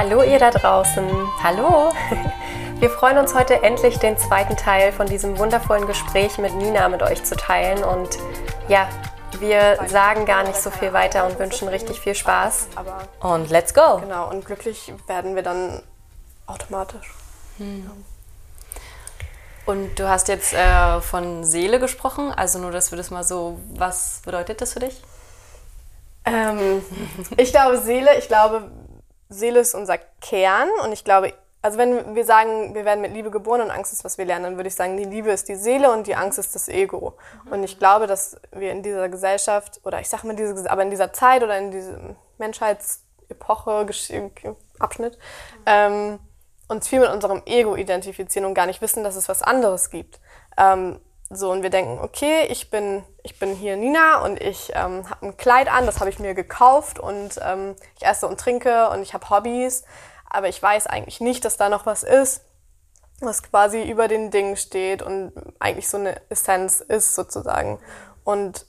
Hallo ihr da draußen. Hallo. Wir freuen uns heute endlich den zweiten Teil von diesem wundervollen Gespräch mit Nina mit euch zu teilen und ja, wir sagen gar nicht so viel weiter und wünschen richtig viel Spaß. Und let's go. Genau, und glücklich werden wir dann automatisch. Hm. Und du hast jetzt äh, von Seele gesprochen, also nur, dass wir das mal so, was bedeutet das für dich? Ähm, ich glaube Seele, ich glaube Seele ist unser Kern und ich glaube, also wenn wir sagen, wir werden mit Liebe geboren und Angst ist, was wir lernen, dann würde ich sagen, die Liebe ist die Seele und die Angst ist das Ego. Mhm. Und ich glaube, dass wir in dieser Gesellschaft, oder ich sag mal, diese, aber in dieser Zeit oder in diesem Menschheitsepoche, Abschnitt, mhm. ähm, uns viel mit unserem Ego identifizieren und gar nicht wissen, dass es was anderes gibt. Ähm, so, und wir denken, okay, ich bin, ich bin hier Nina und ich ähm, habe ein Kleid an, das habe ich mir gekauft und ähm, ich esse und trinke und ich habe Hobbys, aber ich weiß eigentlich nicht, dass da noch was ist, was quasi über den Dingen steht und eigentlich so eine Essenz ist sozusagen. Und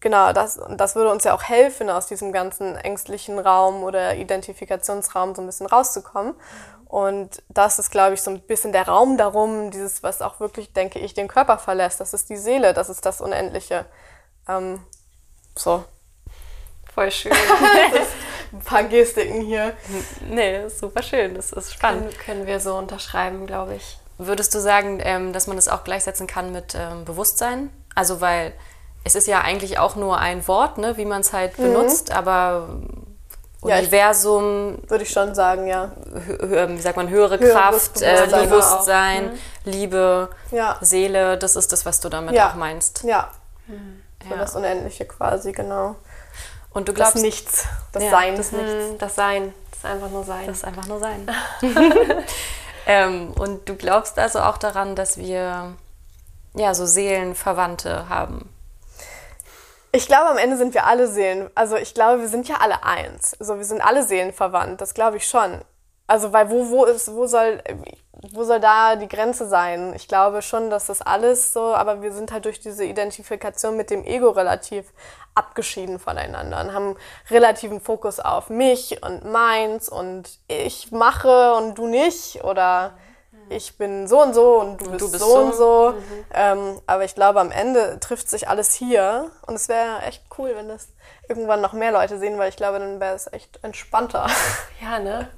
genau, das, das würde uns ja auch helfen, aus diesem ganzen ängstlichen Raum oder Identifikationsraum so ein bisschen rauszukommen. Und das ist, glaube ich, so ein bisschen der Raum darum, dieses, was auch wirklich, denke ich, den Körper verlässt. Das ist die Seele, das ist das Unendliche. Ähm, so. Voll schön. ein paar Gestiken hier. Nee, super schön. Das ist spannend. Können, können wir so unterschreiben, glaube ich. Würdest du sagen, ähm, dass man das auch gleichsetzen kann mit ähm, Bewusstsein? Also, weil es ist ja eigentlich auch nur ein Wort, ne, wie man es halt mhm. benutzt, aber Universum. Ja, würde ich schon sagen, ja. wie sagt man, höhere Höheres Kraft, Bewusstsein, äh, Bewusstsein mhm. Liebe, ja. Seele, das ist das, was du damit ja. auch meinst. Ja. Mhm. So das Unendliche quasi, genau. Und du glaubst. Das Nichts, das Sein. Das, Nichts. das Sein, das ist einfach nur Sein. Das ist einfach nur Sein. ähm, und du glaubst also auch daran, dass wir ja so Seelenverwandte haben. Ich glaube, am Ende sind wir alle Seelen. Also ich glaube, wir sind ja alle eins. Also wir sind alle Seelenverwandt, das glaube ich schon. Also weil wo, wo ist, wo soll, wo soll da die Grenze sein? Ich glaube schon, dass das alles so, aber wir sind halt durch diese Identifikation mit dem Ego relativ abgeschieden voneinander und haben relativen Fokus auf mich und meins und ich mache und du nicht oder ich bin so und so und du, und bist, du bist, so, so. und so. Mhm. Ähm, aber ich glaube, am Ende trifft sich alles hier. Und es wäre echt cool, wenn das irgendwann noch mehr Leute sehen, weil ich glaube, dann wäre es echt entspannter. Ja, ne?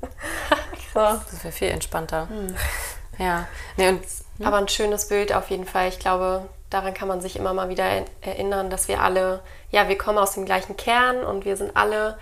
so. Das wäre viel entspannter. Mhm. Ja. Nee, und, hm? Aber ein schönes Bild auf jeden Fall. Ich glaube, daran kann man sich immer mal wieder erinnern, dass wir alle, ja, wir kommen aus dem gleichen Kern und wir sind alle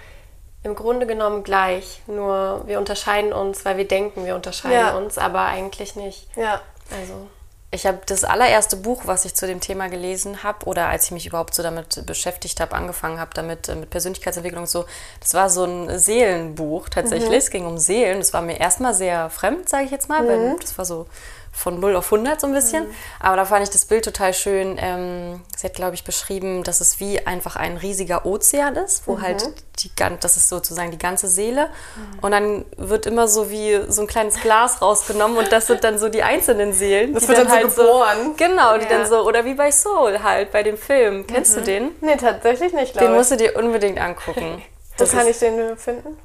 im Grunde genommen gleich, nur wir unterscheiden uns, weil wir denken, wir unterscheiden ja. uns, aber eigentlich nicht. Ja. Also. Ich habe das allererste Buch, was ich zu dem Thema gelesen habe, oder als ich mich überhaupt so damit beschäftigt habe, angefangen habe, damit äh, mit Persönlichkeitsentwicklung so, das war so ein Seelenbuch tatsächlich. Mhm. Es ging um Seelen. Das war mir erstmal sehr fremd, sage ich jetzt mal, mhm. weil das war so von 0 auf 100 so ein bisschen. Mhm. Aber da fand ich das Bild total schön. Ähm, sie hat, glaube ich, beschrieben, dass es wie einfach ein riesiger Ozean ist, wo mhm. halt die, das ist sozusagen die ganze Seele. Mhm. Und dann wird immer so wie so ein kleines Glas rausgenommen und das sind dann so die einzelnen Seelen. Das wird dann, dann halt so geboren. genau, die ja. dann so, oder wie bei Soul halt, bei dem Film. Kennst du mhm. den? Nee, tatsächlich nicht, glaube ich. Den musst du dir unbedingt angucken. Wo kann ich den finden?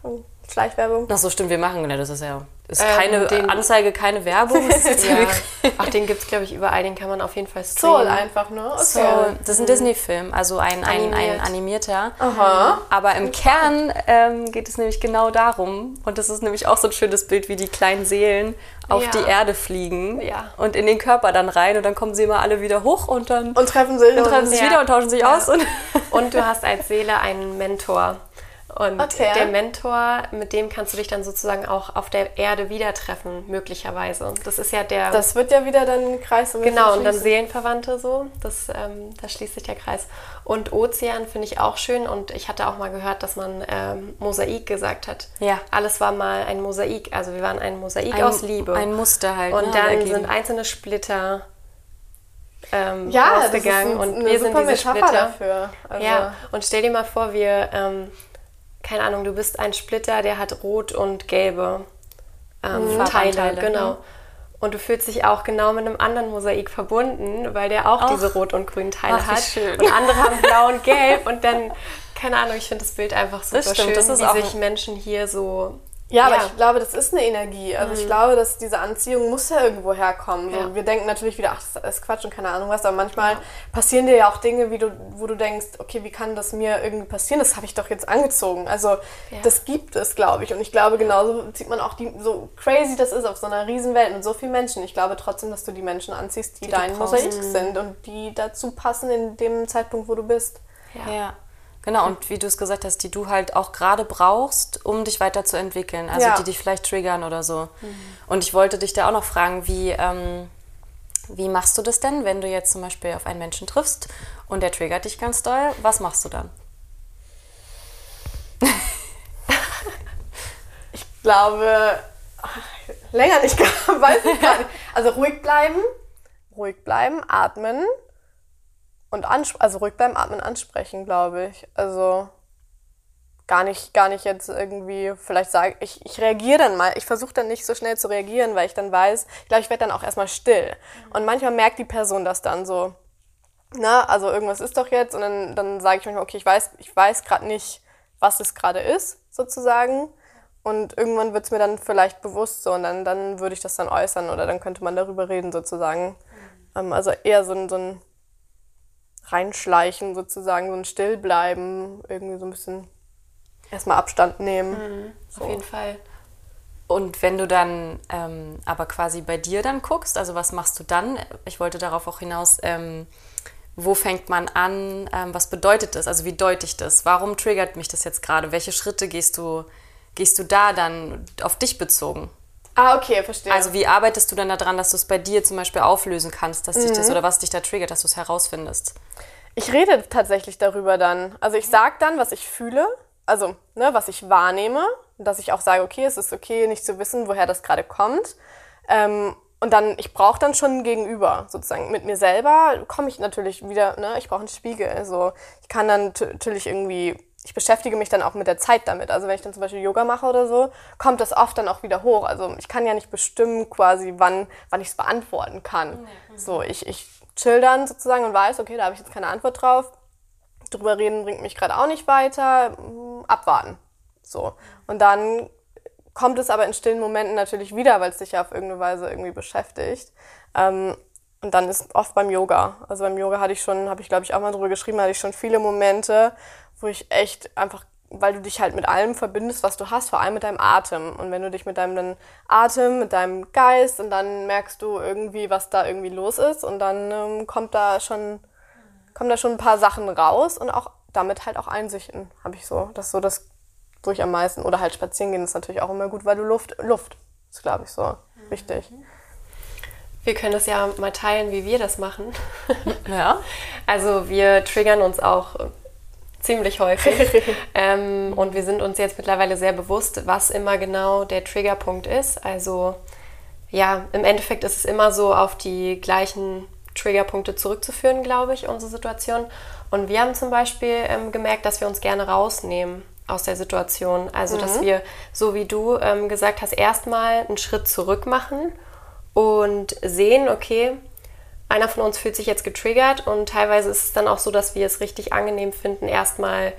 Schleichwerbung? Ach so, stimmt, wir machen, ne, das ist ja ist ähm, keine den, Anzeige, keine Werbung. ja. Ach, den gibt es, glaube ich, überall. Den kann man auf jeden Fall streamen. Soul einfach, ne? Okay. Soul. Das ist ein mhm. Disney-Film, also ein, ein, ein animierter. Aha. Aber im Kern ähm, geht es nämlich genau darum. Und das ist nämlich auch so ein schönes Bild, wie die kleinen Seelen auf ja. die Erde fliegen ja. und in den Körper dann rein. Und dann kommen sie immer alle wieder hoch und dann... Und treffen sich. Und treffen sich wieder und tauschen sich aus. Und, und du hast als Seele einen Mentor. Und okay. der Mentor, mit dem kannst du dich dann sozusagen auch auf der Erde wieder treffen, möglicherweise. Das ist ja der. Das wird ja wieder dann ein Kreis. Genau, und dann Seelenverwandte so. Das, ähm, da schließt sich der Kreis. Und Ozean finde ich auch schön. Und ich hatte auch mal gehört, dass man ähm, Mosaik gesagt hat. Ja. Alles war mal ein Mosaik. Also wir waren ein Mosaik ein, aus Liebe. Ein Muster halt. Und ne, dann sind einzelne Splitter ähm, ja, rausgegangen und wir sind diese Metapher Splitter. Dafür. Also ja, und stell dir mal vor, wir ähm, keine Ahnung, du bist ein Splitter, der hat rot und gelbe ähm, mhm. Teile, genau. Mhm. Und du fühlst dich auch genau mit einem anderen Mosaik verbunden, weil der auch Ach. diese rot und grünen Teile Ach, hat. Schön. Und andere haben blau und gelb und dann, keine Ahnung, ich finde das Bild einfach super das stimmt, schön, das ist wie sich Menschen hier so Ja, aber Ja. ich glaube, das ist eine Energie. Also ich glaube, dass diese Anziehung muss ja irgendwo herkommen. So, Ja. Wir denken natürlich wieder, ach, das ist Quatsch und keine Ahnung was, aber manchmal passieren dir ja auch Dinge, wie du, wo du denkst, okay, wie kann das mir irgendwie passieren? Das habe ich doch jetzt angezogen. Also Ja. das gibt es, glaube ich. Und ich glaube, genauso sieht man auch die, so crazy das ist auf so einer riesen Welt mit so vielen Menschen. Ich glaube trotzdem, dass du die Menschen anziehst, die, du dein. Mosaik sind und die dazu passen in dem Zeitpunkt, wo du bist. Ja. Genau, und wie du es gesagt hast, die du halt auch gerade brauchst, um dich weiterzuentwickeln. Also Ja. die dich vielleicht triggern oder so. Und ich wollte dich da auch noch fragen, wie, ähm, wie machst du das denn, wenn du jetzt zum Beispiel auf einen Menschen triffst und der triggert dich ganz doll? Was machst du dann? Ich glaube, länger nicht, weiß ich gar nicht. Also ruhig bleiben, ruhig bleiben, atmen und ans also ruhig bleiben, atmen, ansprechen, glaube ich. Also gar nicht, gar nicht jetzt irgendwie, vielleicht sage ich, ich reagiere dann mal, ich versuche dann nicht so schnell zu reagieren, weil ich dann weiß, ich glaube, ich werde dann auch erstmal still. Und manchmal merkt die Person das dann so, na, also irgendwas ist doch jetzt und dann, dann sage ich manchmal, okay, ich weiß, ich weiß gerade nicht, was es gerade ist, sozusagen. Und irgendwann wird es mir dann vielleicht bewusst so und dann, dann würde ich das dann äußern oder dann könnte man darüber reden, sozusagen. Ähm, also eher so ein, so ein Reinschleichen sozusagen, so ein Stillbleiben, irgendwie so ein bisschen erstmal Abstand nehmen. Auf jeden Fall. Und wenn du dann ähm, aber quasi bei dir dann guckst, also was machst du dann? Ich wollte darauf auch hinaus, ähm, wo fängt man an? Ähm, was bedeutet das? Also wie deute ich das? Warum triggert mich das jetzt gerade? Welche Schritte gehst du, gehst du da dann auf dich bezogen? Ah, okay, verstehe. Also wie arbeitest du dann daran, dass du es bei dir zum Beispiel auflösen kannst, dass dich das oder was dich da triggert, dass du es herausfindest? Ich rede tatsächlich darüber dann. Also ich sage dann, was ich fühle, also ne, was ich wahrnehme, dass ich auch sage, okay, es ist okay, nicht zu wissen, woher das gerade kommt. Ähm, und dann, ich brauche dann schon ein Gegenüber, sozusagen. Mit mir selber komme ich natürlich wieder, ne, ich brauche einen Spiegel. Also ich kann dann natürlich irgendwie, ich beschäftige mich dann auch mit der Zeit damit. Also wenn ich dann zum Beispiel Yoga mache oder so, kommt das oft dann auch wieder hoch. Also ich kann ja nicht bestimmen quasi, wann, wann ich es beantworten kann. So, ich, ich chill dann sozusagen und weiß, okay, da habe ich jetzt keine Antwort drauf drüber reden bringt mich gerade auch nicht weiter, mm, abwarten. So. Und dann kommt es aber in stillen Momenten natürlich wieder, weil es dich ja auf irgendeine Weise irgendwie beschäftigt. Ähm, und dann ist oft beim Yoga. Also beim Yoga hatte ich schon, habe ich glaube ich auch mal drüber geschrieben, hatte ich schon viele Momente, wo ich echt einfach, weil du dich halt mit allem verbindest, was du hast, vor allem mit deinem Atem. Und wenn du dich mit deinem dann Atem, mit deinem Geist und dann merkst du irgendwie, was da irgendwie los ist und dann ähm, kommt da schon kommen da schon ein paar Sachen raus und auch damit halt auch Einsichten habe ich so. Das ist so das, wo ich am meisten, oder halt spazieren gehen ist natürlich auch immer gut, weil du Luft, Luft ist glaube ich so wichtig. Wir können das ja mal teilen, wie wir das machen. Ja. Also wir triggern uns auch ziemlich häufig. ähm, und wir sind uns jetzt mittlerweile sehr bewusst, was immer genau der Triggerpunkt ist. Also ja, im Endeffekt ist es immer so auf die gleichen Triggerpunkte zurückzuführen, glaube ich, unsere Situation. Und wir haben zum Beispiel ähm, gemerkt, dass wir uns gerne rausnehmen aus der Situation. Also, dass wir, so wie du ähm, gesagt hast, erstmal einen Schritt zurück machen und sehen, okay, einer von uns fühlt sich jetzt getriggert und teilweise ist es dann auch so, dass wir es richtig angenehm finden, erstmal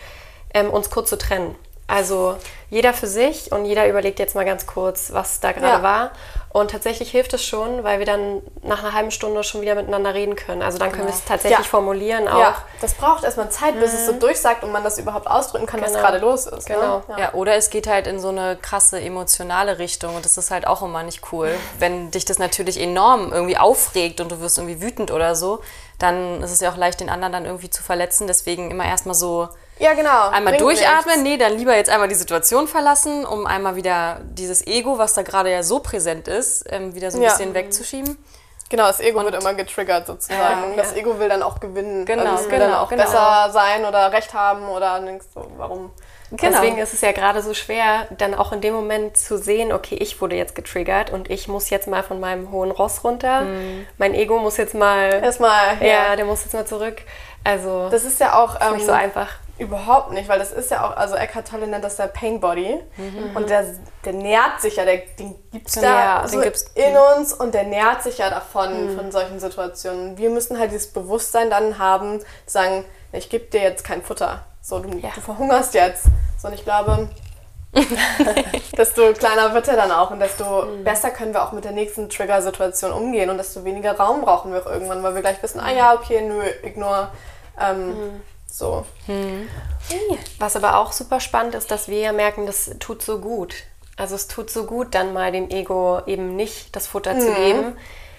ähm, uns kurz zu trennen. Also jeder für sich und jeder überlegt jetzt mal ganz kurz, was da gerade Ja. war. Und tatsächlich hilft es schon, weil wir dann nach einer halben Stunde schon wieder miteinander reden können. Also dann können wir es tatsächlich Ja. formulieren auch. Ja, das braucht erstmal Zeit, bis es so durchsagt und man das überhaupt ausdrücken kann, was Genau. gerade los ist. Genau. Ne? Ja. Ja, oder es geht halt in so eine krasse emotionale Richtung und das ist halt auch immer nicht cool. Wenn dich das natürlich enorm irgendwie aufregt und du wirst irgendwie wütend oder so, dann ist es ja auch leicht, den anderen dann irgendwie zu verletzen. Deswegen immer erstmal so ja, genau. einmal Bringt durchatmen. nichts. Nee, dann lieber jetzt einmal die Situation verlassen, um einmal wieder dieses Ego, was da gerade ja so präsent ist, ähm, wieder so ein Ja. bisschen wegzuschieben. Genau, das Ego wird immer getriggert sozusagen. Ja, das Ego will dann auch gewinnen. Genau, also es will genau, dann auch genau. besser sein oder Recht haben oder denkst so, warum? Genau. Deswegen ist es ja gerade so schwer, dann auch in dem Moment zu sehen, okay, ich wurde jetzt getriggert und ich muss jetzt mal von meinem hohen Ross runter. Mein Ego muss jetzt mal, Erstmal, ja, der muss jetzt mal zurück. Also Das ist ja auch ähm, nicht so einfach. Überhaupt nicht, weil das ist ja auch, also Eckhart Tolle nennt das der Pain Body. Mhm. Und der, der nährt sich ja, der, den gibt's da Ja, so den gibt's- in uns und der nährt sich ja Mhm. davon, von solchen Situationen. Wir müssen halt dieses Bewusstsein dann haben, zu sagen, ich gebe dir jetzt kein Futter. So, du, Ja. du verhungerst jetzt. So, und ich glaube, desto kleiner wird er dann auch und desto mhm. besser können wir auch mit der nächsten Trigger-Situation umgehen und desto weniger Raum brauchen wir auch irgendwann, weil wir gleich wissen, ah ja, okay, nö, ignore. Ähm, mhm. So. Mhm. Was aber auch super spannend ist, dass wir ja merken, das tut so gut. Also es tut so gut, dann mal dem Ego eben nicht das Futter mhm. zu geben.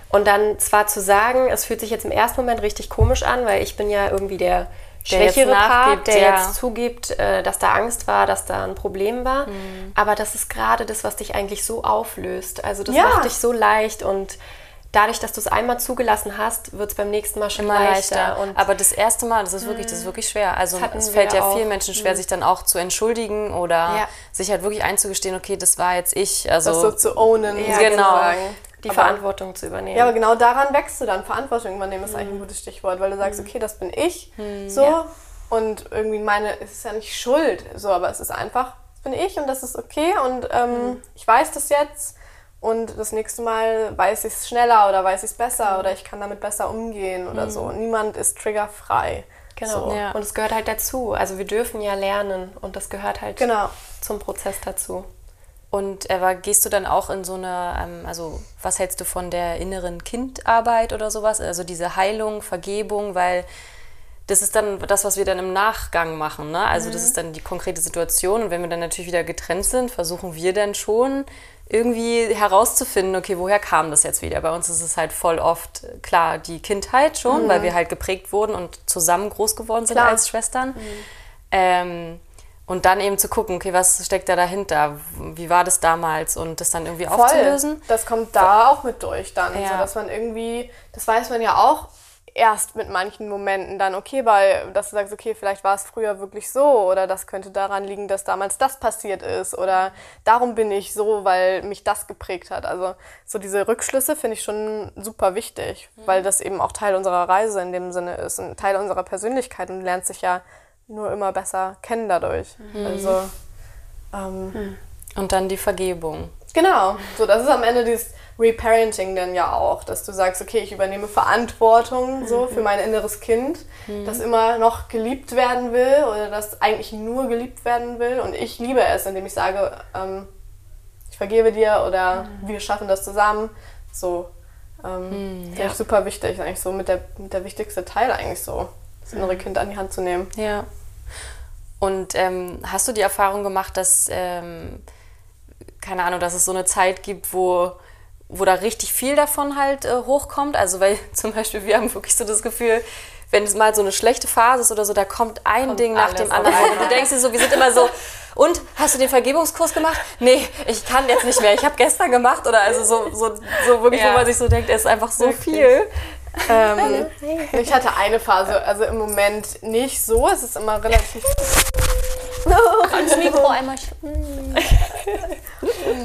Und dann zwar zu sagen, es fühlt sich jetzt im ersten Moment richtig komisch an, weil ich bin ja irgendwie der schwächere Part, der ja. jetzt zugibt, äh, dass da Angst war, dass da ein Problem war. Mhm. Aber das ist gerade das, was dich eigentlich so auflöst. Also das ja. macht dich so leicht und dadurch, dass du es einmal zugelassen hast, wird es beim nächsten Mal schon Immer leichter. leichter. Aber das erste Mal, das ist wirklich, das ist wirklich schwer. Also es fällt ja auch. vielen Menschen schwer, mhm. sich dann auch zu entschuldigen oder ja. sich halt wirklich einzugestehen, okay, das war jetzt ich. Also das so zu ownen. Ja, genau. Die aber, Verantwortung zu übernehmen. Ja, aber genau daran wächst du dann. Verantwortung übernehmen ist mhm. eigentlich ein gutes Stichwort, weil du sagst, mhm. okay, das bin ich. Mhm. So. Ja. Und irgendwie meine, es ist ja nicht Schuld, so, aber es ist einfach, das bin ich und das ist okay und ähm, mhm. ich weiß das jetzt und das nächste Mal weiß ich es schneller oder weiß ich es besser mhm. oder ich kann damit besser umgehen oder mhm. so. Niemand ist triggerfrei. Genau. So. Ja. Und es gehört halt dazu. Also wir dürfen ja lernen und das gehört halt genau. zum Prozess dazu. Und Eva, gehst du dann auch in so eine, ähm, also was hältst du von der inneren Kindarbeit oder sowas? Also diese Heilung, Vergebung, weil das ist dann das, was wir dann im Nachgang machen. Ne? Also mhm. das ist dann die konkrete Situation. Und wenn wir dann natürlich wieder getrennt sind, versuchen wir dann schon irgendwie herauszufinden, okay, woher kam das jetzt wieder? Bei uns ist es halt voll oft, klar, die Kindheit schon, mhm. weil wir halt geprägt wurden und zusammen groß geworden sind klar. als Schwestern. Mhm. Ähm, und dann eben zu gucken, okay, was steckt da dahinter? Wie war das damals? Und das dann irgendwie voll. aufzulösen. Das kommt da auch mit durch dann. Ja. So, dass man irgendwie, das weiß man ja auch, erst mit manchen Momenten dann okay, weil dass du sagst, okay, vielleicht war es früher wirklich so oder das könnte daran liegen, dass damals das passiert ist oder darum bin ich so, weil mich das geprägt hat. Also so diese Rückschlüsse finde ich schon super wichtig, mhm. weil das eben auch Teil unserer Reise in dem Sinne ist, ein Teil unserer Persönlichkeit und du lernst dich ja nur immer besser kennen dadurch. Mhm. Also ähm, mhm. und dann die Vergebung. Genau, so das ist am Ende dieses Reparenting dann ja auch, dass du sagst, okay, ich übernehme Verantwortung so für mein inneres Kind, mhm. das immer noch geliebt werden will oder das eigentlich nur geliebt werden will und ich liebe es, indem ich sage, ähm, ich vergebe dir oder mhm. wir schaffen das zusammen. So ähm, mhm, ja. super wichtig, eigentlich so mit der, mit der wichtigste Teil eigentlich so, das innere Kind an die Hand zu nehmen. Ja. Und ähm, hast du die Erfahrung gemacht, dass ähm, keine Ahnung, dass es so eine Zeit gibt, wo wo da richtig viel davon halt äh, hochkommt. Also weil zum Beispiel wir haben wirklich so das Gefühl, wenn es mal so eine schlechte Phase ist oder so, da kommt ein kommt Ding nach dem anderen. Und du denkst dir so, wir sind immer so, und hast du den Vergebungskurs gemacht? Nee, ich kann jetzt nicht mehr. Ich habe gestern gemacht oder also so, so, so wirklich, ja. wo man sich so denkt, es ist einfach so wirklich. viel. Ähm, ich hatte eine Phase, also im Moment nicht so. Es ist immer relativ. Ans Mikro einmal.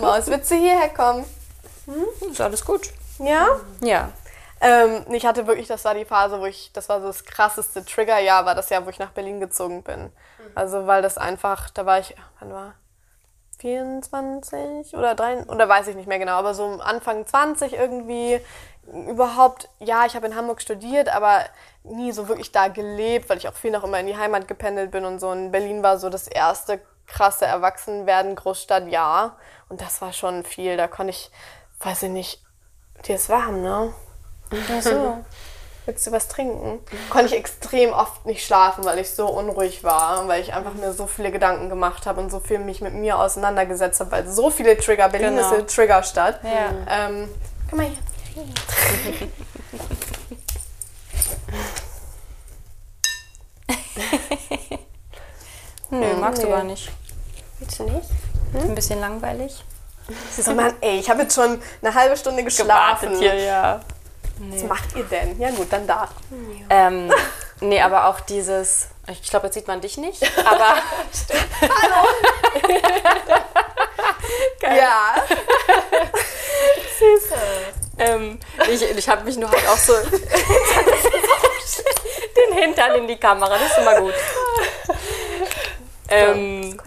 Maus, willst du hierher kommen? Hm, ist alles gut. Ja? Ja. Ähm, ich hatte wirklich, das war die Phase, wo ich, das war so das krasseste Triggerjahr, war das Jahr, wo ich nach Berlin gezogen bin. Mhm. Also, weil das einfach, da war ich, wann war? 24 oder 3, oder weiß ich nicht mehr genau, aber so Anfang 20 irgendwie überhaupt, ja, ich habe in Hamburg studiert, aber nie so wirklich da gelebt, weil ich auch viel noch immer in die Heimat gependelt bin und so. In Berlin war so das erste krasse Erwachsenwerden, Großstadt, ja. Und das war schon viel. Da konnte ich weiß ich nicht, dir ist warm, ne? Ach so. Willst du was trinken? Konnte ich extrem oft nicht schlafen, weil ich so unruhig war, weil ich einfach mir so viele Gedanken gemacht habe und so viel mich mit mir auseinandergesetzt habe, weil so viele Trigger, Berlin genau. ist eine Triggerstadt. Ja. Ähm, komm mal hier. Nö, magst nee. du gar nicht. Willst du nicht? Hm? Ein bisschen langweilig. Sie so, Mann, ey, ich habe jetzt schon eine halbe Stunde geschlafen. hier, ja. Nee. Was macht ihr denn? Ja gut, dann da. Ähm, nee, aber auch dieses, ich glaube, jetzt sieht man dich nicht, aber... Hallo! Ja. Süß. Ähm, ich ich habe mich nur halt auch so den Hintern in die Kamera, das ist immer gut. Ähm,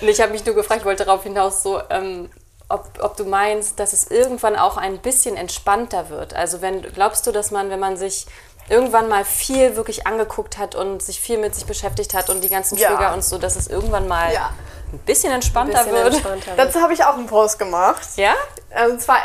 ich habe mich nur gefragt, ich wollte darauf hinaus, so, ähm, ob, ob du meinst, dass es irgendwann auch ein bisschen entspannter wird. Also wenn glaubst du, dass man, wenn man sich irgendwann mal viel wirklich angeguckt hat und sich viel mit sich beschäftigt hat und die ganzen Trigger ja. und so, dass es irgendwann mal ja. Ein bisschen entspannter Ein bisschen wird. entspannter. Dazu habe ich auch einen Post gemacht. Ja? Ähm, Und zwar, äh,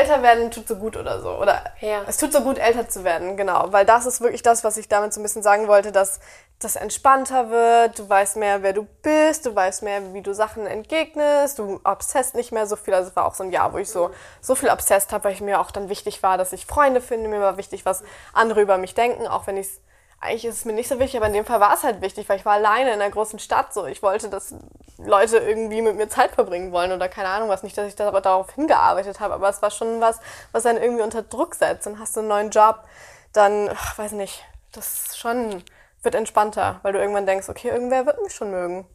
älter werden tut so gut oder so. Oder Ja. es tut so gut, älter zu werden, genau. Weil das ist wirklich das, was ich damit so ein bisschen sagen wollte, dass das entspannter wird, du weißt mehr, wer du bist, du weißt mehr, wie du Sachen entgegnest, du obsesst nicht mehr so viel. Also es war auch so ein Jahr, wo ich so, so viel obsesst habe, weil ich mir auch dann wichtig war, dass ich Freunde finde, mir war wichtig, was andere über mich denken, auch wenn ich es eigentlich ist es mir nicht so wichtig, aber in dem Fall war es halt wichtig, weil ich war alleine in einer großen Stadt so. Ich wollte, dass Leute irgendwie mit mir Zeit verbringen wollen oder keine Ahnung was. Nicht, dass ich da- darauf hingearbeitet habe, aber es war schon was, was einen irgendwie unter Druck setzt. Dann hast du einen neuen Job, dann, ach, weiß nicht, das schon, wird entspannter, weil du irgendwann denkst, okay, irgendwer wird mich schon mögen.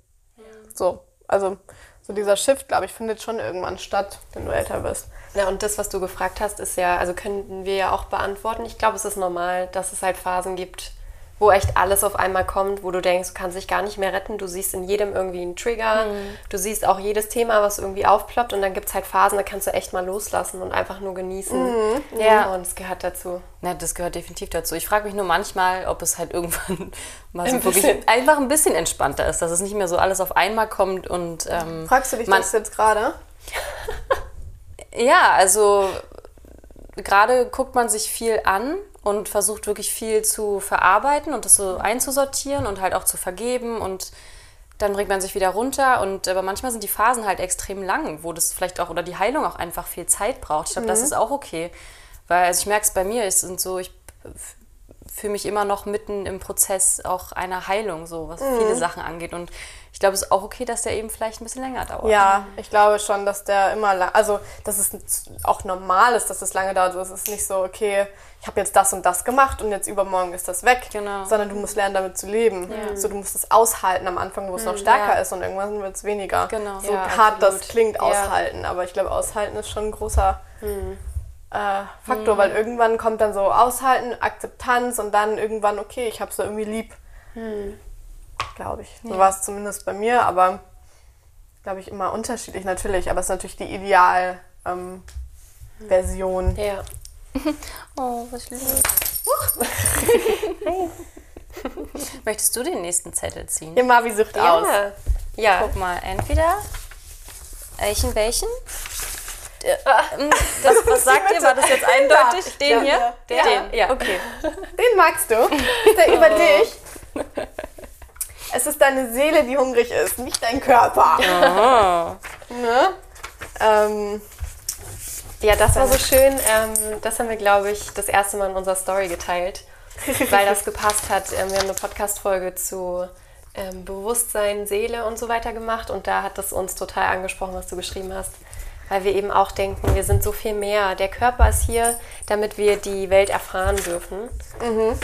So, also so dieser Shift, glaube ich, findet schon irgendwann statt, wenn du älter bist. Ja, und das, was du gefragt hast, ist ja, also könnten wir ja auch beantworten. Ich glaube, es ist normal, dass es halt Phasen gibt, wo echt alles auf einmal kommt, wo du denkst, du kannst dich gar nicht mehr retten. Du siehst in jedem irgendwie einen Trigger. Du siehst auch jedes Thema, was irgendwie aufploppt. Und dann gibt es halt Phasen, da kannst du echt mal loslassen und einfach nur genießen. Ja. Und es gehört dazu. Ja, das gehört definitiv dazu. Ich frage mich nur manchmal, ob es halt irgendwann mal so Ein wirklich einfach ein bisschen entspannter ist, dass es nicht mehr so alles auf einmal kommt und ähm, Fragst du dich das jetzt gerade? Ja, also gerade guckt man sich viel an und versucht wirklich viel zu verarbeiten und das so einzusortieren und halt auch zu vergeben und dann bringt man sich wieder runter und aber manchmal sind die Phasen halt extrem lang, wo das vielleicht auch oder die Heilung auch einfach viel Zeit braucht. Ich glaube, das ist auch okay, weil also ich merke es bei mir, es sind so ich fühle mich immer noch mitten im Prozess auch einer Heilung, so was viele Sachen angeht und ich glaube, es ist auch okay, dass der eben vielleicht ein bisschen länger dauert. Ja, ich glaube schon, dass der immer lang, also dass es auch normal ist, dass es lange dauert. Also, Es ist nicht so, okay, ich habe jetzt das und das gemacht und jetzt übermorgen ist das weg, Genau. sondern du musst lernen, damit zu leben. So, du musst es aushalten am Anfang, wo es noch stärker ja. ist und irgendwann wird es weniger. Genau. So Ja, hart das absolut. klingt, Ja. aushalten. Aber ich glaube, aushalten ist schon ein großer äh, Faktor, weil irgendwann kommt dann so aushalten, Akzeptanz und dann irgendwann, okay, ich habe so irgendwie lieb. Glaube ich. So war es zumindest bei mir, aber glaube ich immer unterschiedlich natürlich. Aber es ist natürlich die Ideal. Ähm. Ja. Oh, was lieb. Möchtest du den nächsten Zettel ziehen? Ja, Mavi sucht aus. Ja. Ja. Guck mal, entweder welchen, welchen? Ähm, Das, was sagt ihr? War das jetzt eindeutig? Den Ja, hier? ja. Den? Ja. Den, ja, okay. Den magst du. Ist der über dich? Es ist deine Seele, die hungrig ist, nicht dein Körper. Ne? Ähm, Ja, das war so schön. Ähm, das haben wir, glaube ich, das erste Mal in unserer Story geteilt, weil das gepasst hat. Ähm, wir haben eine Podcast-Folge zu ähm, Bewusstsein, Seele und so weiter gemacht und da hat es uns total angesprochen, was du geschrieben hast. Weil wir eben auch denken, wir sind so viel mehr. Der Körper ist hier, damit wir die Welt erfahren dürfen.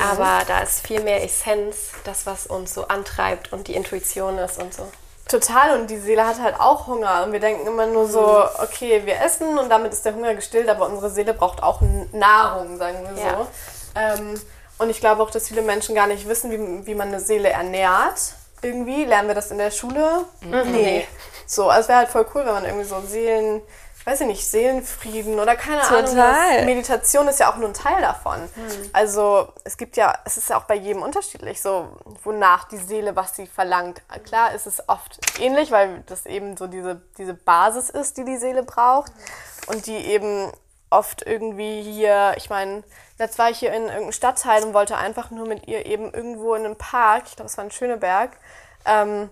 Aber da ist viel mehr Essenz, das, was uns so antreibt und die Intuition ist und so. total. Und die Seele hat halt auch Hunger. Und wir denken immer nur so, okay, wir essen und damit ist der Hunger gestillt, aber unsere Seele braucht auch Nahrung, sagen wir so. Ja. Ähm, und ich glaube auch, dass viele Menschen gar nicht wissen, wie, wie man eine Seele ernährt. Irgendwie lernen wir das in der Schule. Nee. So, also es wäre halt voll cool, wenn man irgendwie so Seelen, weiß ich nicht, Seelenfrieden oder keine Ahnung. Total. Was. Meditation ist ja auch nur ein Teil davon. Also es gibt ja, es ist ja auch bei jedem unterschiedlich, so wonach die Seele, was sie verlangt. Klar ist es oft ähnlich, weil das eben so diese, diese Basis ist, die die Seele braucht und die eben oft irgendwie hier, ich meine, jetzt war ich hier in irgendeinem Stadtteil und wollte einfach nur mit ihr eben irgendwo in einem Park, ich glaube, es war in Schöneberg, ähm,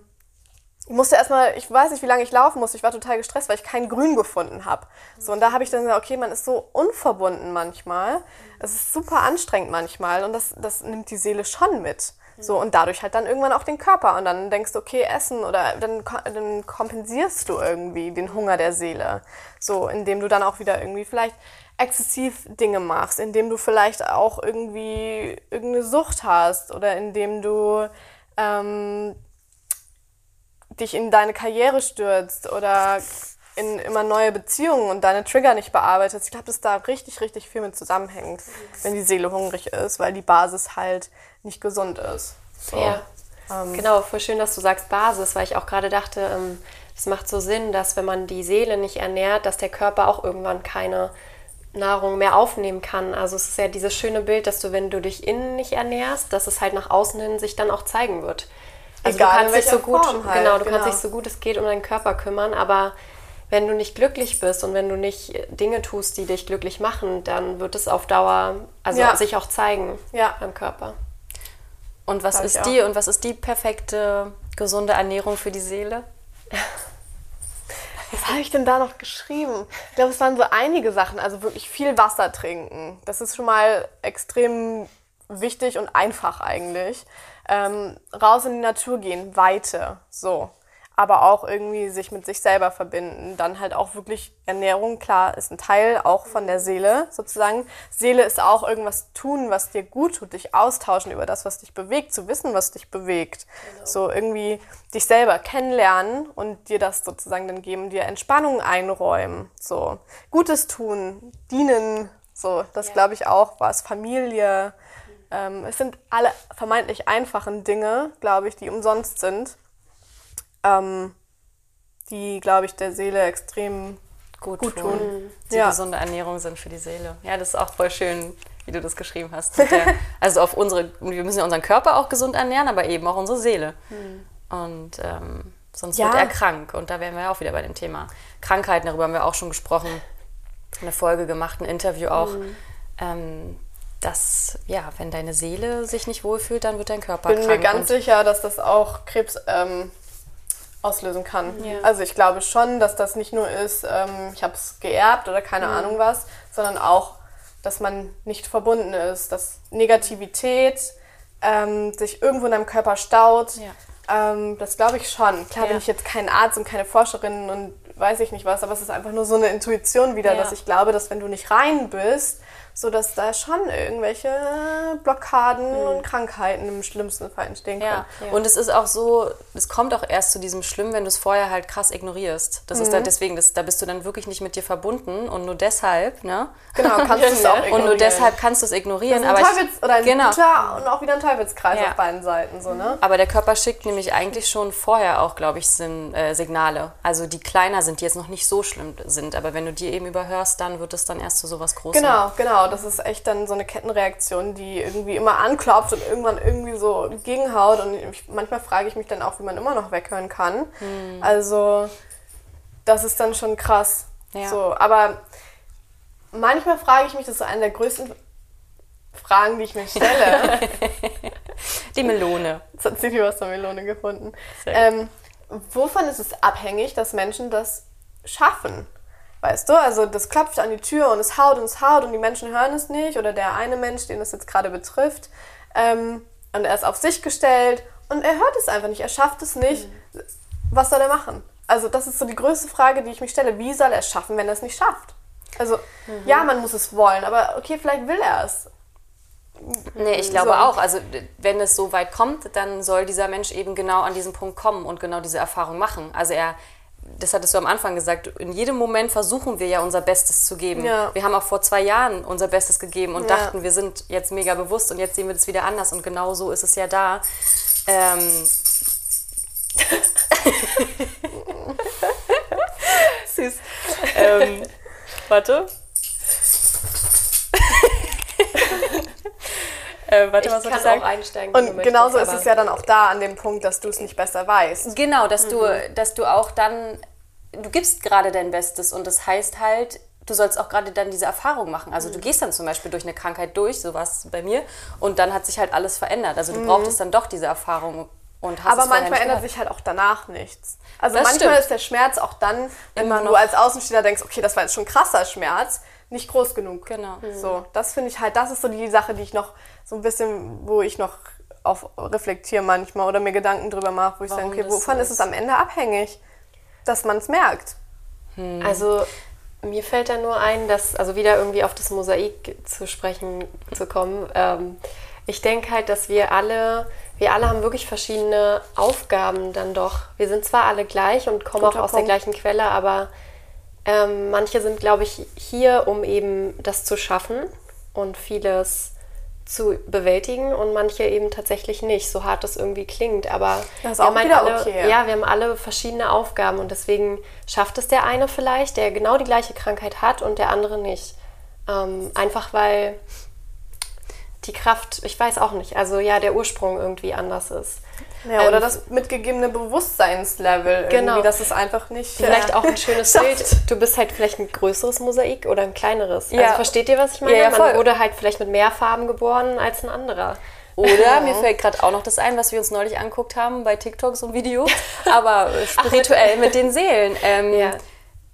ich musste erstmal, ich weiß nicht, wie lange ich laufen musste. Ich war total gestresst, weil ich kein Grün gefunden habe. So, und da habe ich dann gesagt, okay, man ist so unverbunden manchmal. Es ist super anstrengend manchmal und das, das nimmt die Seele schon mit. So, und dadurch halt dann irgendwann auch den Körper. Und dann denkst du, okay, Essen oder dann, dann kompensierst du irgendwie den Hunger der Seele. So, indem du dann auch wieder irgendwie vielleicht exzessiv Dinge machst, indem du vielleicht auch irgendwie irgendeine Sucht hast oder indem du ähm, dich in deine Karriere stürzt oder in immer neue Beziehungen und deine Trigger nicht bearbeitest. Ich glaube, dass da richtig, richtig viel mit zusammenhängt, wenn die Seele hungrig ist, weil die Basis halt nicht gesund ist. So. Ja. Ähm. genau, voll schön, dass du sagst Basis, weil ich auch gerade dachte, ähm, es macht so Sinn, dass wenn man die Seele nicht ernährt, dass der Körper auch irgendwann keine Nahrung mehr aufnehmen kann. Also es ist ja dieses schöne Bild, dass du, wenn du dich innen nicht ernährst, dass es halt nach außen hin sich dann auch zeigen wird. Also Egal, du kannst dich so gut, Form halt, genau, du genau. kannst dich so gut es geht um deinen Körper kümmern, aber wenn du nicht glücklich bist und wenn du nicht Dinge tust, die dich glücklich machen, dann wird es auf Dauer also Ja. sich auch zeigen Ja. beim Körper. Und was Glaub ist die und was ist die perfekte gesunde Ernährung für die Seele? Was habe ich denn da noch geschrieben? Ich glaube, es waren so einige Sachen. Also wirklich viel Wasser trinken. Das ist schon mal extrem wichtig und einfach eigentlich. Ähm, raus in die Natur gehen, Weite, so. Aber auch irgendwie sich mit sich selber verbinden. Dann halt auch wirklich Ernährung, klar, ist ein Teil auch von der Seele sozusagen. Seele ist auch irgendwas tun, was dir gut tut, dich austauschen über das, was dich bewegt, zu wissen, was dich bewegt. So irgendwie dich selber kennenlernen und dir das sozusagen dann geben, dir Entspannung einräumen. So Gutes tun, dienen, so, das glaube ich auch was. Familie. Ähm, es sind alle vermeintlich einfachen Dinge, glaube ich, die umsonst sind ähm, die, glaube ich, der Seele extrem Gut, Gut tun. tun. Die Ja. gesunde Ernährung sind für die Seele. Ja, das ist auch voll schön, wie du das geschrieben hast. Der, also auf unsere, wir müssen ja unseren Körper auch gesund ernähren, aber eben auch unsere Seele. Und ähm, sonst Ja. wird er krank. Und da wären wir ja auch wieder bei dem Thema Krankheiten. Darüber haben wir auch schon gesprochen. Eine Folge gemacht, ein Interview auch. Ähm, dass, ja, wenn deine Seele sich nicht wohlfühlt, dann wird dein Körper bin krank. mir ganz sicher, dass das auch Krebs ähm, auslösen kann. Ja. Also ich glaube schon, dass das nicht nur ist, ähm, ich habe es geerbt oder keine Mhm. Ahnung was, sondern auch, dass man nicht verbunden ist, dass Negativität ähm, sich irgendwo in deinem Körper staut. Ja. Ähm, das glaube ich schon. Klar bin Ja. ich jetzt kein Arzt und keine Forscherin und weiß ich nicht was, aber es ist einfach nur so eine Intuition wieder, Ja. dass ich glaube, dass wenn du nicht rein bist, so dass da schon irgendwelche Blockaden und Krankheiten im schlimmsten Fall entstehen können. Mhm. Ja. und es ist auch so, es kommt auch erst zu diesem Schlimm, wenn du es vorher halt krass ignorierst. Das ist Mhm. dann deswegen, das, da bist du dann wirklich nicht mit dir verbunden und nur deshalb, ne? Genau, kannst du es auch Und ignorieren. nur deshalb kannst du es Das ignorieren. ist ein aber, Teufels oder ein genau. guter und auch wieder ein Teufelskreis Ja. auf beiden Seiten, so, ne? aber der Körper schickt nämlich eigentlich schon vorher auch, glaube ich, Sin, äh, Signale. Also die kleiner sind, die jetzt noch nicht so schlimm sind. Aber wenn du die eben überhörst, dann wird es dann erst zu sowas Großem. Genau, genau. Das ist echt dann so eine Kettenreaktion, die irgendwie immer anklopft und irgendwann irgendwie so gegenhaut. Und ich, manchmal frage ich mich dann auch, wie man immer noch weghören kann. Hm. Also, das ist dann schon krass. Ja. So, aber manchmal frage ich mich, das ist eine der größten Fragen, die ich mir stelle. Die Melone. Jetzt hat Silvia was zur Melone gefunden. Ähm, wovon ist es abhängig, dass Menschen das schaffen? Weißt du, also das klopft an die Tür und es haut und es haut und die Menschen hören es nicht oder der eine Mensch, den das jetzt gerade betrifft, ähm, und er ist auf sich gestellt und er hört es einfach nicht, er schafft es nicht. Was soll er machen? Also das ist so die größte Frage, die ich mich stelle. Wie soll er es schaffen, wenn er es nicht schafft? Also ja, man muss es wollen, aber okay, vielleicht will er es. Nee, ich glaube So. auch. Also wenn es so weit kommt, dann soll dieser Mensch eben genau an diesen Punkt kommen und genau diese Erfahrung machen. Also er, das hattest du am Anfang gesagt, in jedem Moment versuchen wir ja unser Bestes zu geben. Ja. Wir haben auch vor zwei Jahren unser Bestes gegeben und Ja. dachten, wir sind jetzt mega bewusst und jetzt sehen wir das wieder anders und genau so ist es ja da. Ähm, Süß. ähm, warte. Äh, warte, Ich was soll kann ich sagen? auch einsteigen. Und möchtest, genauso ist aber- es ja dann auch da an dem Punkt, dass du es nicht besser weißt. Genau, dass du, dass du auch dann, du gibst gerade dein Bestes und das heißt halt, du sollst auch gerade dann diese Erfahrung machen. Also du gehst dann zum Beispiel durch eine Krankheit durch, so war es bei mir, und dann hat sich halt alles verändert. Also du brauchtest dann doch diese Erfahrung und hast Aber manchmal ändert sich halt auch danach nichts. Also Das manchmal stimmt. ist der Schmerz auch dann, wenn Immer du noch. als Außenstehender denkst, okay, das war jetzt schon krasser Schmerz, nicht groß genug. Genau. So, das finde ich halt, das ist so die Sache, die ich noch so ein bisschen, wo ich noch auf reflektiere manchmal oder mir Gedanken drüber mache, wo ich sage, okay, wovon ist es am Ende abhängig? Dass man es merkt. Also mir fällt da nur ein, dass, also wieder irgendwie auf das Mosaik zu sprechen zu kommen. Ähm, ich denke halt, dass wir alle, wir alle haben wirklich verschiedene Aufgaben dann doch. Wir sind zwar alle gleich und kommen Guter auch aus Punkt. der gleichen Quelle, aber ähm, manche sind, glaube ich, hier, um eben das zu schaffen und vieles zu bewältigen und manche eben tatsächlich nicht, so hart das irgendwie klingt. Aber Das ist wir auch haben halt wieder alle, okay. ja, wir haben alle verschiedene Aufgaben und deswegen schafft es der eine vielleicht, der genau die gleiche Krankheit hat und der andere nicht. Ähm, einfach weil die Kraft, ich weiß auch nicht, also ja, der Ursprung irgendwie anders ist. Ja, oder Ähm, das mitgegebene Bewusstseinslevel. Genau. Irgendwie, dass es einfach nicht. Vielleicht äh, auch ein schönes. Bild. Du bist halt vielleicht ein größeres Mosaik oder ein kleineres. Ja. Also versteht ihr, was ich meine? Ja, ja, voll. Man wurde halt vielleicht mit mehr Farben geboren als ein anderer. Oder mir fällt gerade auch noch das ein, was wir uns neulich angeguckt haben bei TikTok, so ein Video, aber äh, spirituell mit den Seelen. Ähm, Ja.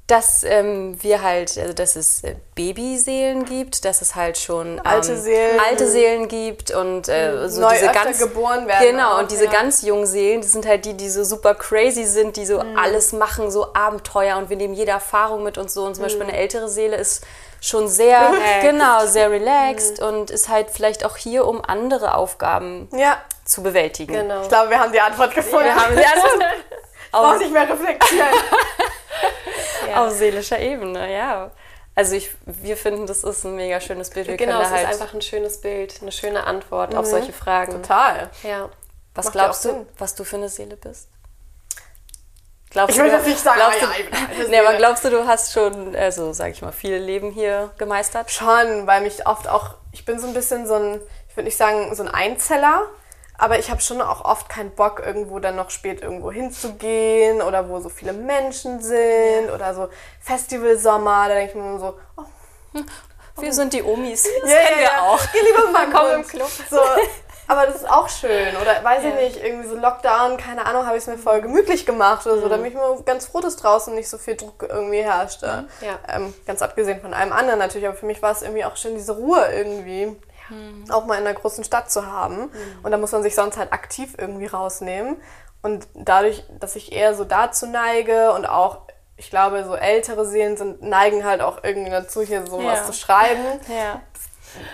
Dass ähm, wir halt, also dass es äh, Babyseelen gibt, dass es halt schon ähm, Alte Seelen. alte Seelen gibt und äh, so Neu diese ganz geboren werden Genau, auch, und diese ja. ganz jungen Seelen, das sind halt die, die so super crazy sind, die so Mhm. alles machen, so Abenteuer und wir nehmen jede Erfahrung mit und so. Und zum Beispiel Mhm. eine ältere Seele ist schon sehr, Relaxed. genau, sehr relaxed Mhm. und ist halt vielleicht auch hier, um andere Aufgaben Ja, zu bewältigen. Genau. ich glaube, wir haben die Antwort gefunden. Wir haben sie also Brauch auf, nicht mehr reflektieren. auf seelischer Ebene, ja. Also ich, wir finden, das ist ein mega schönes Bild. Wir Genau, es da ist halt, einfach ein schönes Bild, eine schöne Antwort Mhm. auf solche Fragen. Total. Ja. was macht ja glaubst du, Sinn. was du für eine Seele bist? Glaubst Ich will jetzt nicht sagen, glaubst ah, du, ja, ich bin eine nee, aber glaubst du, du hast schon, also sag ich mal, viele Leben hier gemeistert? Schon, weil mich oft auch, ich bin so ein bisschen so ein, ich würde nicht sagen so ein Einzeller, aber ich habe schon auch oft keinen Bock, irgendwo dann noch spät irgendwo hinzugehen oder wo so viele Menschen sind oder so Festivalsommer, da denke ich mir so, oh, Wir sind die Omis. Das ja, kennen ja, wir ja. auch. Geh lieber mal Komm komm im Club. So, aber das ist auch schön. Oder weiß ich Ja. nicht, irgendwie so Lockdown, keine Ahnung, habe ich es mir voll gemütlich gemacht oder so. Da bin ich mir ganz froh, dass draußen nicht so viel Druck irgendwie herrschte. Ja. Ähm, ganz abgesehen von allem anderen natürlich, aber für mich war es irgendwie auch schön, diese Ruhe irgendwie auch mal in einer großen Stadt zu haben. Und da muss man sich sonst halt aktiv irgendwie rausnehmen. Und dadurch, dass ich eher so dazu neige und auch, ich glaube, so ältere Seelen sind, neigen halt auch irgendwie dazu, hier sowas Ja. zu schreiben Ja.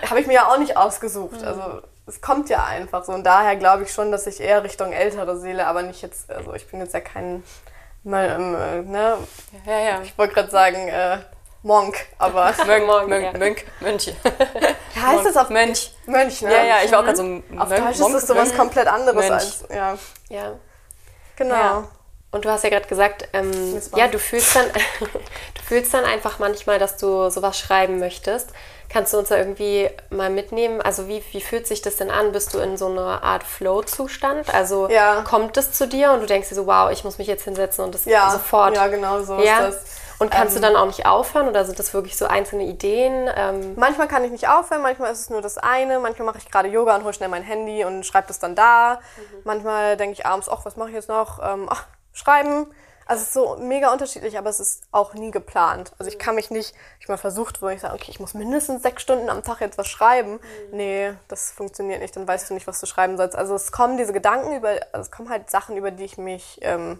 habe ich mir ja auch nicht ausgesucht. Also es kommt ja einfach so. Und daher glaube ich schon, dass ich eher Richtung ältere Seele, aber nicht jetzt, also ich bin jetzt ja kein, mal, ähm, äh, ne, Ja, ja. ich wollte gerade sagen, äh, Monk, aber Mönch, Morgen, Mönch, ja. Mönch, Mönche. heißt das auf Mönch. Mönch, ne? Ja, ja, ich war auch gerade so ein Auf Mönch, Deutsch ist Monk, das sowas Mönch. komplett anderes Mönch. als, ja, Ja. genau. Ja. Und du hast ja gerade gesagt, ähm, ja, du fühlst dann, du fühlst dann einfach manchmal, dass du sowas schreiben möchtest. Kannst du uns da irgendwie mal mitnehmen? Also wie, wie fühlt sich das denn an? Bist du in so einer Art Flow-Zustand? Also Ja. kommt es zu dir und du denkst dir so, wow, ich muss mich jetzt hinsetzen und das Ja, sofort. ja, genau so Ja? ist das. Und kannst Ähm, du dann auch nicht aufhören oder sind das wirklich so einzelne Ideen? Ähm, Manchmal kann ich nicht aufhören, manchmal ist es nur das eine, manchmal mache ich gerade Yoga und hole schnell mein Handy und schreibe das dann da. Manchmal denke ich abends, ach, was mache ich jetzt noch? Ähm, ach, schreiben. Also es ist so mega unterschiedlich, aber es ist auch nie geplant. Also ich kann mich nicht, ich mal versucht, wo ich sage, okay, ich muss mindestens sechs Stunden am Tag jetzt was schreiben. Nee, das funktioniert nicht, dann weißt du nicht, was du schreiben sollst. Also es kommen diese Gedanken über, also es kommen halt Sachen, über die ich mich, ähm,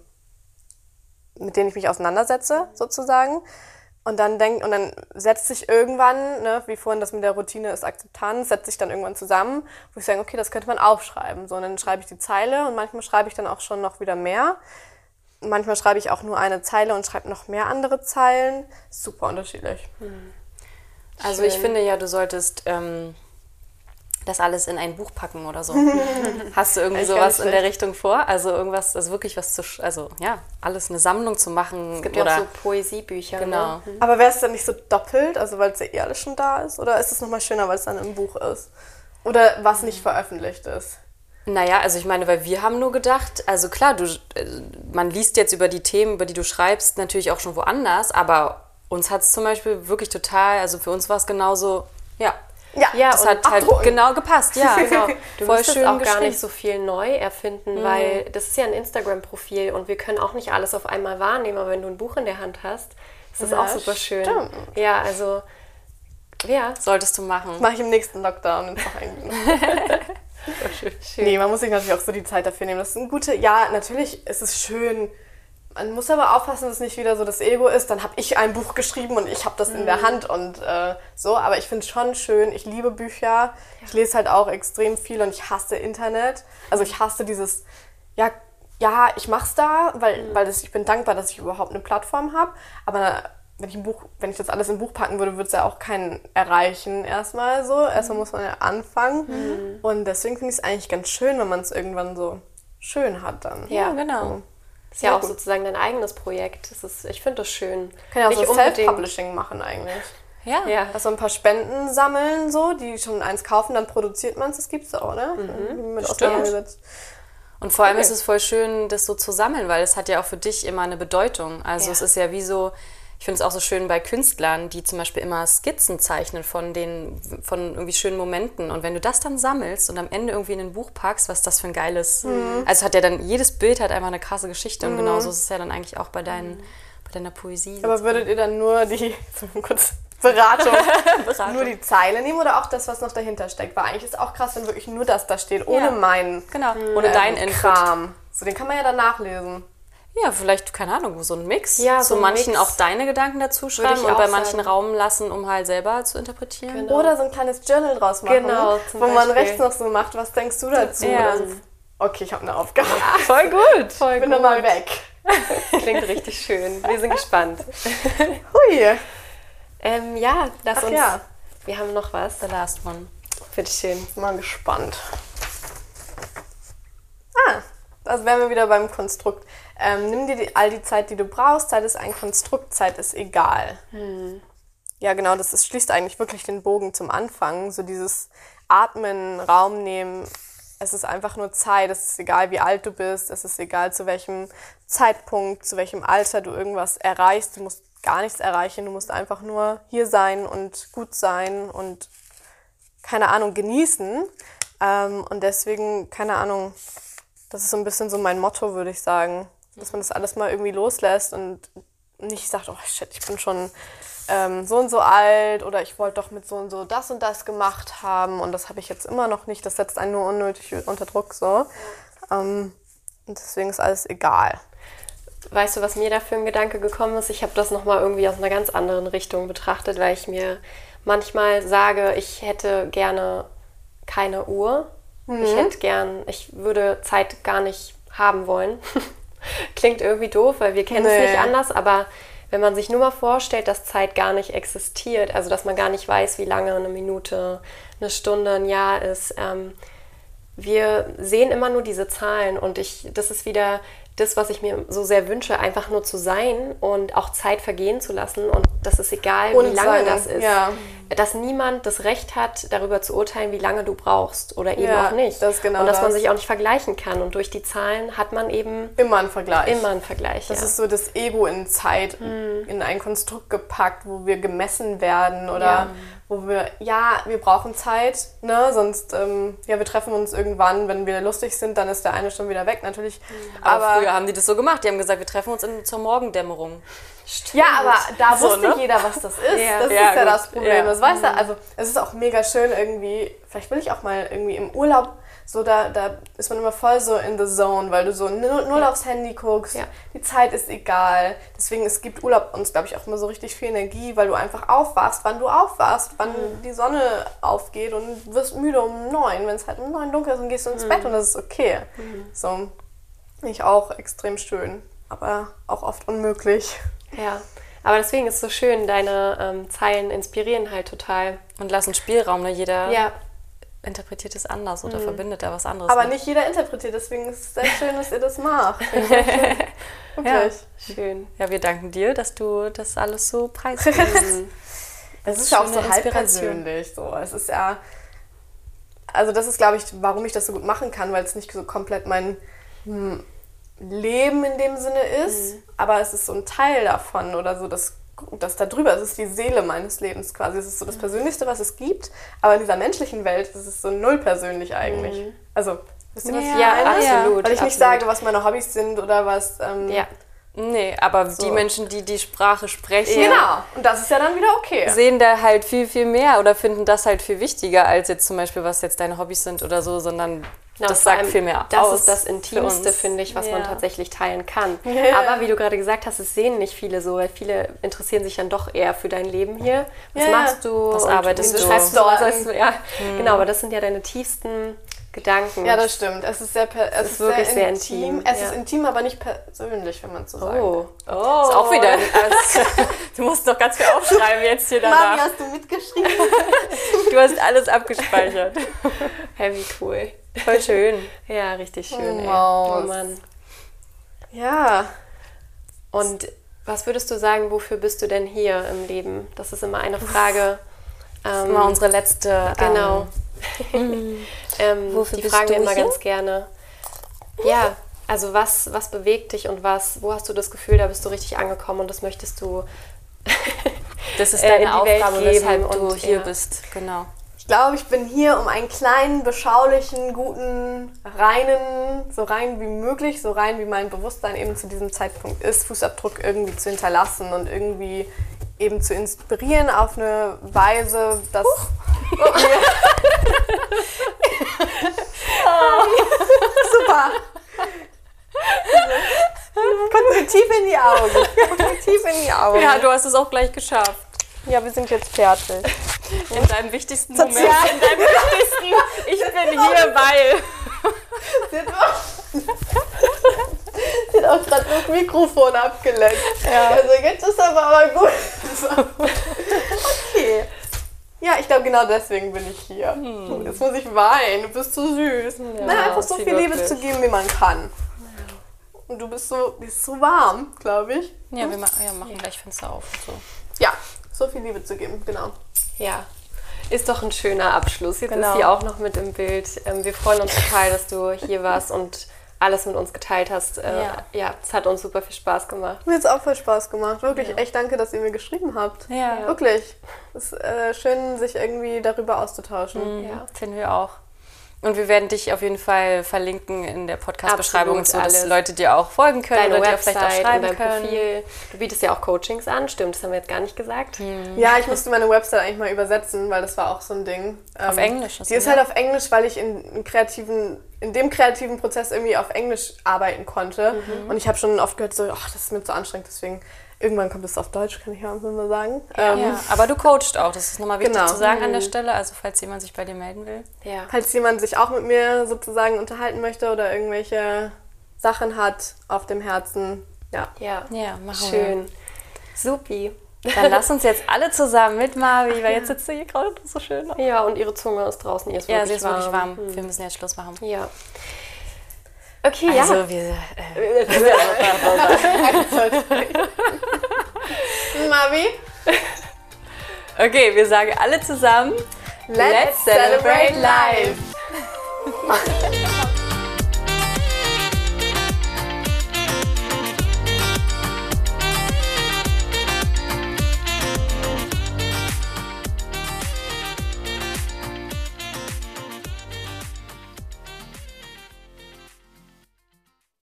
mit denen ich mich auseinandersetze, sozusagen. Und dann denkt, und dann setzt sich irgendwann, ne, wie vorhin das mit der Routine ist Akzeptanz, setzt sich dann irgendwann zusammen, wo ich sage, okay, das könnte man aufschreiben. So, und dann schreibe ich die Zeile und manchmal schreibe ich dann auch schon noch wieder mehr. Manchmal schreibe ich auch nur eine Zeile und schreibe noch mehr andere Zeilen. Super unterschiedlich. Also ich finde ja, du solltest ähm, das alles in ein Buch packen oder so. Hast du irgendwie sowas in der Richtung vor? Also irgendwas, also wirklich was zu, also ja, alles eine Sammlung zu machen. es gibt oder, ja auch so Poesiebücher. Genau. Ne? Aber wäre es dann nicht so doppelt, also weil es ja eh alles schon da ist? Oder ist es nochmal schöner, weil es dann im Buch ist? Oder was nicht veröffentlicht ist? Naja, also ich meine, weil wir haben nur gedacht, also klar, du, äh, man liest jetzt über die Themen, über die du schreibst, natürlich auch schon woanders, aber uns hat es zum Beispiel wirklich total, also für uns war es genauso, ja, Ja, Ja, das hat halt abdrucken. genau gepasst, ja. Genau. Du Voll müsstest schön auch gar nicht so viel neu erfinden, weil das ist ja ein Instagram-Profil und wir können auch nicht alles auf einmal wahrnehmen, aber wenn du ein Buch in der Hand hast, ist das Ja, auch super schön. stimmt. Ja, also ja, Solltest du machen. Mache ich im nächsten Lockdown Wochenende. schön. Nee, man muss sich natürlich auch so die Zeit dafür nehmen. Das ist ein gute, ja, natürlich ist es schön. Man muss aber aufpassen, dass es nicht wieder so das Ego ist. Dann habe ich ein Buch geschrieben und ich habe das in der Hand und äh, so. Aber ich finde es schon schön. Ich liebe Bücher. Ich lese halt auch extrem viel und ich hasse Internet. Also ich hasse dieses, ja, ja, ich mach's da, weil, weil das, ich bin dankbar, dass ich überhaupt eine Plattform habe. Aber wenn ich ein Buch, wenn ich das alles in ein Buch packen würde, würde es ja auch keinen erreichen erstmal so. Erstmal muss man ja anfangen. Und deswegen finde ich es eigentlich ganz schön, wenn man es irgendwann so schön hat dann. Ja, genau. Ist ja Sehr auch gut. sozusagen dein eigenes Projekt. Das ist, ich finde das schön. Kann ja auch Nicht so Self-Publishing machen eigentlich. Ja. Ja. Also ein paar Spenden sammeln, so, die schon eins kaufen, dann produziert man es, das gibt's auch, ne? Mhm. Mit auseinandergesetzt. Und vor allem Okay. ist es voll schön, das so zu sammeln, weil es hat ja auch für dich immer eine Bedeutung. Also Ja. es ist ja wie so, ich finde es auch so schön bei Künstlern, die zum Beispiel immer Skizzen zeichnen von den, von irgendwie schönen Momenten. Und wenn du das dann sammelst und am Ende irgendwie in ein Buch packst, was das für ein geiles. Also hat ja dann, jedes Bild hat einfach eine krasse Geschichte. Und genauso ist es ja dann eigentlich auch bei, deinen, bei deiner Poesie. Aber würdet ihr dann nur die, kurz Beratung, nur die Zeile nehmen oder auch das, was noch dahinter steckt? Weil eigentlich ist auch krass, wenn wirklich nur das da steht, ohne Ja. meinen genau, ohne ähm, dein Input. Kram. So, den kann man ja dann nachlesen. Ja, vielleicht, keine Ahnung, so ein Mix. Ja, Zu so ein manchen Mix. auch deine Gedanken dazu schreiben ich und bei manchen sagen. Raum lassen, um halt selber zu interpretieren. Genau. Oder so ein kleines Journal draus machen, Genau, zum wo man Beispiel. rechts noch so macht, was denkst du dazu? Ja. So. Okay, ich habe eine Aufgabe. Voll gut. Voll Ich bin dann mal weg. Klingt richtig schön. Wir sind gespannt. Hui. Ähm, ja, lass Ach uns. ja. Wir haben noch was. The last one. Bitteschön. Bin mal gespannt. Ah, da wären wir wieder beim Konstrukt. Ähm, nimm dir die, all die Zeit, die du brauchst. Zeit ist ein Konstrukt, Zeit ist egal. Ja, genau, das ist, schließt eigentlich wirklich den Bogen zum Anfang. So dieses Atmen, Raum nehmen. Es ist einfach nur Zeit. Es ist egal, wie alt du bist. Es ist egal, zu welchem Zeitpunkt, zu welchem Alter du irgendwas erreichst. Du musst gar nichts erreichen. Du musst einfach nur hier sein und gut sein und keine Ahnung, genießen. Ähm, und deswegen, keine Ahnung, das ist so ein bisschen so mein Motto, würde ich sagen. Dass man das alles mal irgendwie loslässt und nicht sagt, oh shit, ich bin schon ähm, so und so alt oder ich wollte doch mit so und so das und das gemacht haben und das habe ich jetzt immer noch nicht. Das setzt einen nur unnötig unter Druck so. Ähm, und deswegen ist alles egal. Weißt du, was mir da für ein Gedanke gekommen ist? Ich habe das nochmal irgendwie aus einer ganz anderen Richtung betrachtet, weil ich mir manchmal sage, ich hätte gerne keine Uhr. Ich hätte gern, ich würde Zeit gar nicht haben wollen. Klingt irgendwie doof, weil wir kennen es Nee. nicht anders, aber wenn man sich nur mal vorstellt, dass Zeit gar nicht existiert, also dass man gar nicht weiß, wie lange eine Minute, eine Stunde, ein Jahr ist, ähm, wir sehen immer nur diese Zahlen und ich, das ist wieder das, was ich mir so sehr wünsche, einfach nur zu sein und auch Zeit vergehen zu lassen und das ist egal, Und wie lange sein, das ist. ja. Dass niemand das Recht hat, darüber zu urteilen, wie lange du brauchst oder eben Ja, auch nicht. das genau und dass man das. sich auch nicht vergleichen kann und durch die Zahlen hat man eben Immer ein Vergleich. immer einen Vergleich. Das ja. ist so das Ego in Zeit, in ein Konstrukt gepackt, wo wir gemessen werden oder. Wo wir, ja, wir brauchen Zeit, ne? Sonst, ähm, ja, wir treffen uns irgendwann, wenn wir lustig sind, dann ist der eine schon wieder weg, natürlich. Aber, Aber, früher haben die das so gemacht. Die haben gesagt, wir treffen uns in, zur Morgendämmerung. ja, aber da So, wusste ne? jeder, was das ist. Ja. Das Ja, ist ja gut. das Problem. Ja. Das weißt du, also es ist auch mega schön irgendwie, vielleicht will ich auch mal irgendwie im Urlaub, so da, da ist man immer voll so in the zone, weil du so null, null aufs Handy guckst, Ja. die Zeit ist egal. Deswegen, es gibt Urlaub uns, glaube ich, auch immer so richtig viel Energie, weil du einfach aufwachst, wann du aufwachst, wann Mhm. die Sonne aufgeht und wirst müde um neun, wenn es halt um neun dunkel ist und gehst du ins Mhm. Bett und das ist okay. So, ich auch extrem schön, aber auch oft unmöglich. ja. Aber deswegen ist es so schön, deine ähm, Zeilen inspirieren halt total. Und lassen Spielraum, ne? Jeder Ja, interpretiert es anders oder verbindet da was anderes. Aber mit. nicht jeder interpretiert, deswegen ist es sehr schön, dass ihr das macht. Finde ich sehr schön. Wirklich. Ja, wir danken dir, dass du das alles so preisgibst. Es ist ja auch so halb persönlich. So. Es ist ja. Also, das ist, glaube ich, warum ich das so gut machen kann, weil es nicht so komplett mein hm, Leben in dem Sinne ist, aber es ist so ein Teil davon oder so das, das da drüber. Es ist die Seele meines Lebens quasi. Es ist so das Persönlichste, was es gibt, aber in dieser menschlichen Welt ist es so null persönlich eigentlich. Also, wisst ihr, was ich Ja, meine? absolut, Weil ich nicht absolut. sage, was meine Hobbys sind oder was. Ähm, Ja, nee, aber die Menschen, die die Sprache sprechen, Genau. Und das ist ja dann wieder okay. sehen da halt viel, viel mehr oder finden das halt viel wichtiger als jetzt zum Beispiel, was jetzt deine Hobbys sind oder so, sondern Genau, das sagt allem, viel mehr das ist das Intimste, finde ich, was man Ja. tatsächlich teilen kann. Ja. Aber wie du gerade gesagt hast, es sehen nicht viele so, weil viele interessieren sich dann doch eher für dein Leben hier. Was Ja, machst du? Was arbeitest du? schreibst du? Was ja, genau, aber das sind ja deine tiefsten Gedanken. Ja, das stimmt. Es ist, sehr, per- es ist wirklich sehr sehr intim. intim, Es ja. ist intim, aber nicht persönlich, wenn man so sagt. oh. Ist auch wieder. ein- Also, du musst noch ganz viel aufschreiben jetzt hier Mami, danach. hast du mitgeschrieben? Du hast alles abgespeichert. Wie cool. Voll schön. Ja, richtig schön, ey. Wow. Oh Mann. ja. Und Was würdest du sagen, wofür bist du denn hier im Leben? Das ist immer eine Frage. Das ist immer unsere letzte. Genau. Ähm, ähm, Wofür die bist fragen wir immer hier? ganz gerne. Ja, also was, was bewegt dich und was, wo hast du das Gefühl, da bist du richtig angekommen und das möchtest du das ist äh, deine Aufgabe, weshalb du und, hier ja. bist. Genau. Ich glaube, ich bin hier, um einen kleinen, beschaulichen, guten, reinen, so rein wie möglich, so rein wie mein Bewusstsein eben zu diesem Zeitpunkt ist, Fußabdruck irgendwie zu hinterlassen und irgendwie eben zu inspirieren auf eine Weise, dass Super. Guck mir tief in die Augen. Guck mir tief in die Augen. Ja, du hast es auch gleich geschafft. Ja, wir sind jetzt fertig. In deinem wichtigsten Moment. Sozial- In deinem wichtigsten. Ich bin hier, weil. Sie hat auch, gerade das Mikrofon abgelenkt. Also jetzt ist aber aber gut. okay. Ja, ich glaube genau deswegen bin ich hier. Jetzt muss ich weinen. Du bist so süß. Na, einfach so viel Liebe zu geben, wie man kann. Und du bist so, die ist so warm, glaube ich. Ja, wir ma ja, machen gleich Fenster auf und so. Ja, so viel Liebe zu geben, genau. Ja, ist doch ein schöner Abschluss. Jetzt Genau. ist sie auch noch mit im Bild. Ähm, wir freuen uns total, dass du hier warst und alles mit uns geteilt hast. Äh, Ja. ja, es hat uns super viel Spaß gemacht. Mir hat es auch voll Spaß gemacht. Wirklich, echt danke, dass ihr mir geschrieben habt. Ja. Wirklich. Es ist äh, schön, sich irgendwie darüber auszutauschen. Ja. Finden wir auch. Und wir werden dich auf jeden Fall verlinken in der Podcast-Beschreibung, Absolut, so dass alles. Leute dir auch folgen können Deine oder dir vielleicht auch Website und schreiben dein können. Profil. Du bietest ja auch Coachings an, stimmt, das haben wir jetzt gar nicht gesagt. Ja, ich musste meine Website eigentlich mal übersetzen, weil das war auch so ein Ding. Ähm, Auf Englisch ist Die ist halt auf Englisch, weil ich in, in kreativen, in dem kreativen Prozess irgendwie auf Englisch arbeiten konnte. Mhm. Und ich habe schon oft gehört, so, ach, das ist mir zu anstrengend, deswegen irgendwann kommt es auf Deutsch, kann ich ja mal sagen. Ähm, Ja, aber du coachst auch, das ist nochmal wichtig Genau. zu sagen an der Stelle. Also falls jemand sich bei dir melden will. Ja. Falls jemand sich auch mit mir sozusagen unterhalten möchte oder irgendwelche Sachen hat auf dem Herzen, ja. Ja, Ja, machen schön. Supi. wir. Dann lass uns jetzt alle zusammen mit Marvi, weil jetzt sitzt du hier gerade so schön. Ja, und ihre Zunge ist draußen, ihr ist Ja, wirklich sie ist wirklich warm. warm. Wir müssen jetzt Schluss machen. Ja. Okay, Also ja. wir. Äh, Mavi, okay, wir sagen alle zusammen. let's, celebrate celebrate life!